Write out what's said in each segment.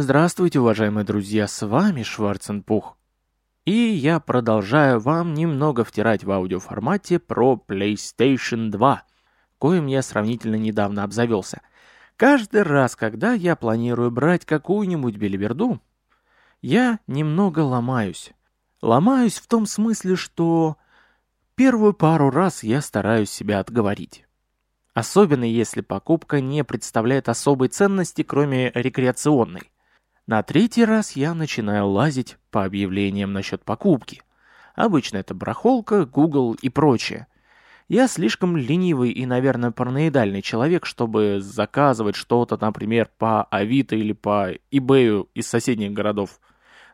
Здравствуйте, уважаемые друзья, с вами Шварценпух. И я продолжаю вам немного втирать в аудиоформате про PlayStation 2, коим я сравнительно недавно обзавелся. Каждый раз, когда я планирую брать какую-нибудь белиберду, я немного ломаюсь. Ломаюсь в том смысле, что первую пару раз я стараюсь себя отговорить. Особенно если покупка не представляет особой ценности, кроме рекреационной. На третий раз я начинаю лазить по объявлениям насчет покупки. Обычно это барахолка, Google и прочее. Я слишком ленивый и, наверное, параноидальный человек, чтобы заказывать что-то, например, по Авито или по eBay из соседних городов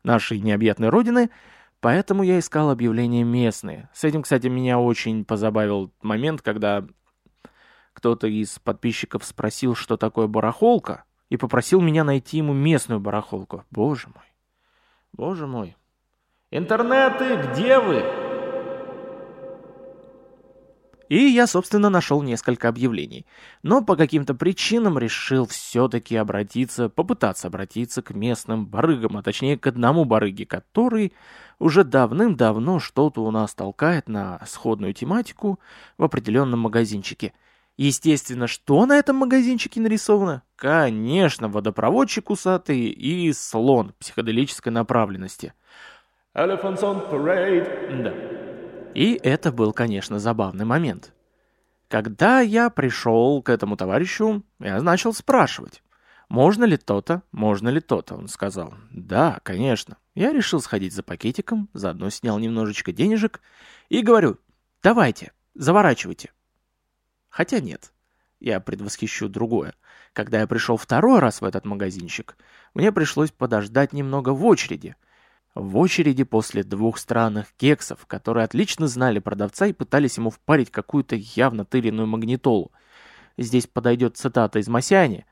нашей необъятной родины, поэтому я искал объявления местные. С этим, кстати, меня очень позабавил момент, когда кто-то из подписчиков спросил, что такое барахолка, и попросил меня найти ему местную барахолку. Боже мой. Боже мой. Интернеты, где вы? И я, собственно, нашел несколько объявлений. Но по каким-то причинам решил все-таки обратиться, попытаться обратиться к местным барыгам, а точнее к одному барыге, который уже давным-давно что-то у нас толкает на сходную тематику в определенном магазинчике – Естественно, что на этом магазинчике нарисовано? Конечно, водопроводчик усатый и слон психоделической направленности. Elephants on parade. Да. И это был, конечно, забавный момент. Когда я пришел к этому товарищу, я начал спрашивать. «Можно ли то-то? Можно ли то-то?» Он сказал. «Да, конечно». Я решил сходить за пакетиком, заодно снял немножечко денежек и говорю, «Давайте, заворачивайте». Хотя нет, я предвосхищу другое. Когда я пришел второй раз в этот магазинчик, мне пришлось подождать немного в очереди. В очереди после двух странных кексов, которые отлично знали продавца и пытались ему впарить какую-то явно тыренную магнитолу. Здесь подойдет цитата из Масяни.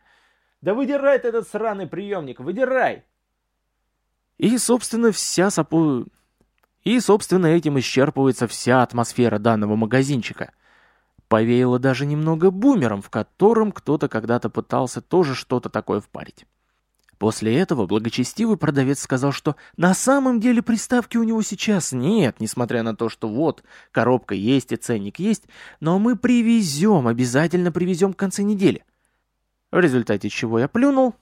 «Да выдирай ты этот сраный приемник, выдирай!» И, собственно, вся сапу... И, собственно, этим исчерпывается вся атмосфера данного магазинчика — Повеяло даже немного бумером, в котором кто-то когда-то пытался тоже что-то такое впарить. После этого благочестивый продавец сказал, что на самом деле приставки у него сейчас нет, несмотря на то, что вот, коробка есть и ценник есть, но мы привезем, обязательно привезем в конце недели. В результате чего я плюнул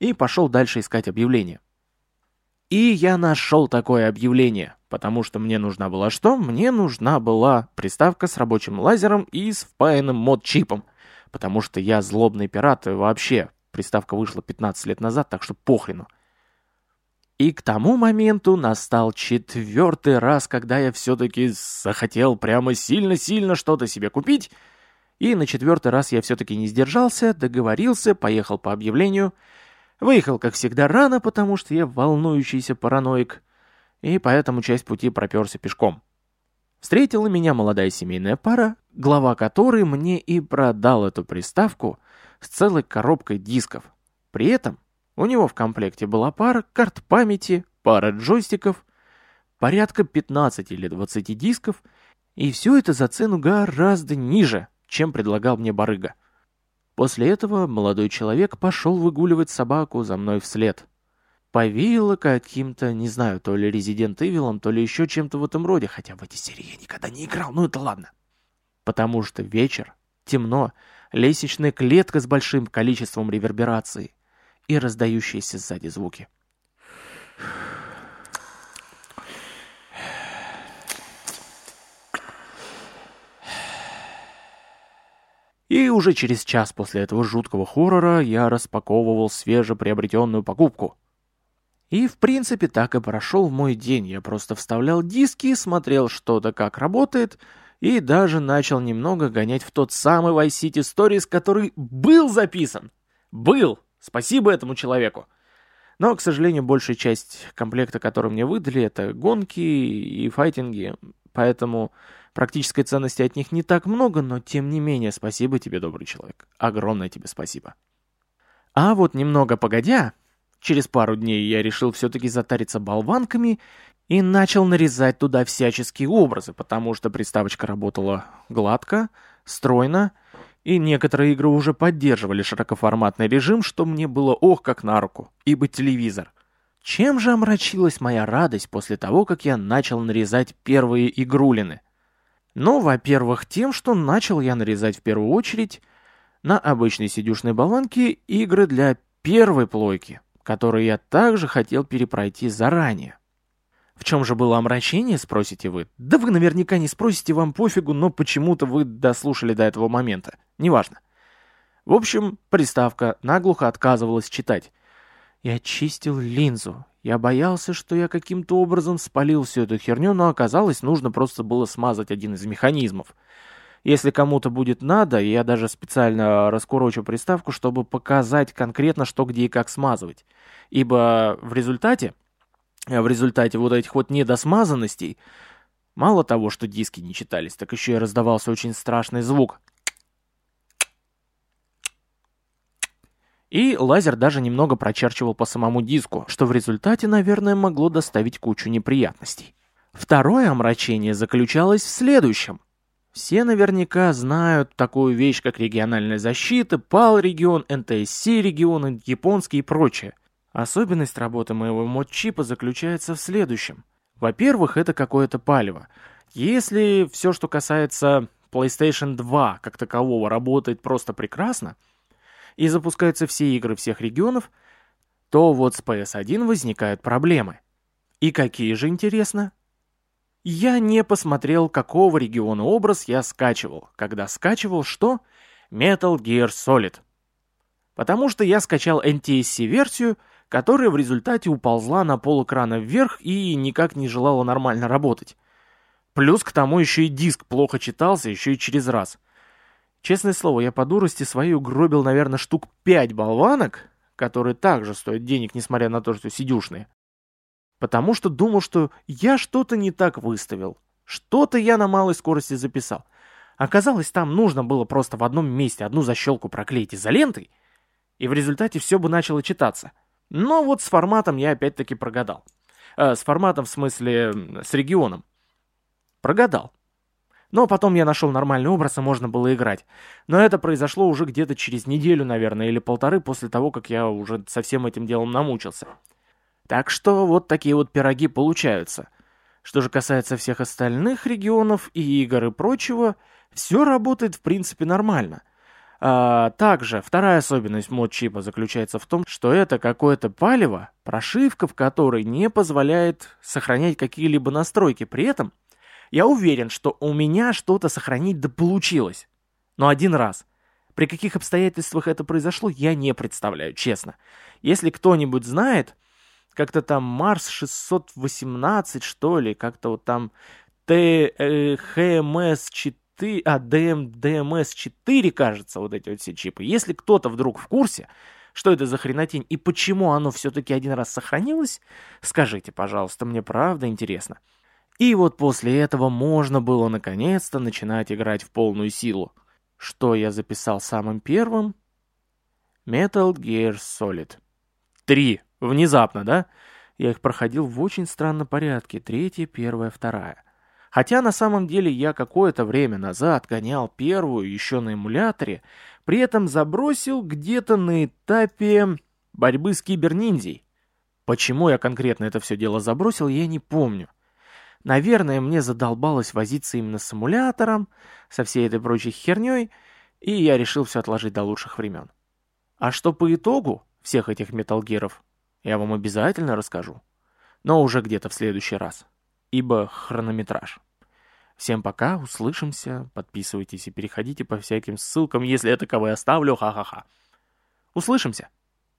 и пошел дальше искать объявление. И я нашел такое объявление, потому что мне нужна была что? Мне нужна была приставка с рабочим лазером и с впаянным мод-чипом, потому что я злобный пират и вообще. Приставка вышла 15 лет назад, так что похрену. И к тому моменту настал четвертый раз, когда я все-таки захотел прямо сильно-сильно что-то себе купить, и на четвертый раз я все-таки не сдержался, договорился, поехал по объявлению — Выехал, как всегда, рано, потому что я волнующийся параноик, и поэтому часть пути проперся пешком. Встретила меня молодая семейная пара, глава которой мне и продал эту приставку с целой коробкой дисков. При этом у него в комплекте была пара карт памяти, пара джойстиков, порядка 15 или 20 дисков, и все это за цену гораздо ниже, чем предлагал мне барыга. После этого молодой человек пошел выгуливать собаку за мной вслед. Повеяло каким-то, не знаю, то ли Резидент Ивилом, то ли еще чем-то в этом роде, хотя в эти серии я никогда не играл, ну это ладно. Потому что вечер, темно, лестничная клетка с большим количеством реверберации и раздающиеся сзади звуки. И уже через час после этого жуткого хоррора я распаковывал свежеприобретенную покупку. И в принципе так и прошел мой день. Я просто вставлял диски, смотрел что-то как работает, и даже начал немного гонять в тот самый Vice City Stories, который был записан. Был! Спасибо этому человеку. Но, к сожалению, большая часть комплекта, который мне выдали, это гонки и файтинги. Поэтому Практической ценности от них не так много, но тем не менее спасибо тебе, добрый человек. Огромное тебе спасибо. А вот немного погодя, через пару дней я решил все-таки затариться болванками и начал нарезать туда всяческие образы, потому что приставочка работала гладко, стройно, И некоторые игры уже поддерживали широкоформатный режим, что мне было ох как на руку, ибо телевизор. Чем же омрачилась моя радость после того, как я начал нарезать первые игрулины? Ну, во-первых, тем, что начал я нарезать в первую очередь на обычной сидюшной болванке игры для первой плойки, которые я также хотел перепройти заранее. В чем же было омрачение, спросите вы? Да вы наверняка не спросите, вам пофигу, но почему-то вы дослушали до этого момента. Неважно. В общем, приставка наглухо отказывалась читать. Я чистил линзу. Я боялся, что я каким-то образом спалил всю эту херню, но оказалось, нужно просто было смазать один из механизмов. Если кому-то будет надо, я даже специально раскурочу приставку, чтобы показать конкретно, что где и как смазывать. Ибо в результате а в результате вот этих вот недосмазанностей, мало того, что диски не читались, так еще и раздавался очень страшный звук. И лазер даже немного прочерчивал по самому диску, что в результате, наверное, могло доставить кучу неприятностей. Второе омрачение заключалось в следующем. Все наверняка знают такую вещь, как региональная защита, PAL-регион, NTSC-регион, японский и прочее. Особенность работы моего мод-чипа заключается в следующем. Во-первых, это какое-то палево. Если все, что касается PlayStation 2 как такового, работает просто прекрасно, и запускаются все игры всех регионов, то вот с PS1 возникают проблемы. И какие же, интересно? Я не посмотрел, какого региона образ я скачивал, когда скачивал что? Metal Gear Solid. Потому что я скачал NTSC-версию, которая в результате уползла на пол экрана вверх и никак не желала нормально работать. Плюс к тому еще и диск плохо читался, еще и через раз. Честное слово, я по дурости своей угробил, наверное, штук пять болванок, которые также стоят денег, несмотря на то, что сидюшные. Потому что думал, что я что-то не так выставил. Что-то я на малой скорости записал. Оказалось, там нужно было просто в одном месте одну защелку проклеить изолентой, и в результате все бы начало читаться — но вот с форматом я опять-таки прогадал. Э, с форматом в смысле с регионом. Прогадал. Но потом я нашел нормальный образ, и можно было играть. Но это произошло уже где-то через неделю, наверное, или полторы после того, как я уже со всем этим делом намучился. Так что вот такие вот пироги получаются. Что же касается всех остальных регионов и игр и прочего, все работает в принципе нормально — а, также вторая особенность мод-чипа заключается в том, что это какое-то палево, прошивка в которой не позволяет сохранять какие-либо настройки. При этом я уверен, что у меня что-то сохранить да получилось. Но один раз. При каких обстоятельствах это произошло, я не представляю, честно. Если кто-нибудь знает, как-то там Марс 618, что ли, как-то вот там ТХМС 4, ты, а, DM, DMS4, кажется, вот эти вот все чипы. Если кто-то вдруг в курсе, что это за хренотень и почему оно все-таки один раз сохранилось, скажите, пожалуйста, мне правда интересно. И вот после этого можно было наконец-то начинать играть в полную силу. Что я записал самым первым? Metal Gear Solid. Три. Внезапно, да? Я их проходил в очень странном порядке. Третья, первая, вторая. Хотя на самом деле я какое-то время назад гонял первую еще на эмуляторе, при этом забросил где-то на этапе борьбы с киберниндзей. Почему я конкретно это все дело забросил, я не помню. Наверное, мне задолбалось возиться именно с эмулятором, со всей этой прочей херней, и я решил все отложить до лучших времен. А что по итогу всех этих металлгеров, я вам обязательно расскажу. Но уже где-то в следующий раз ибо хронометраж. Всем пока, услышимся, подписывайтесь и переходите по всяким ссылкам, если я таковые оставлю, ха-ха-ха. Услышимся!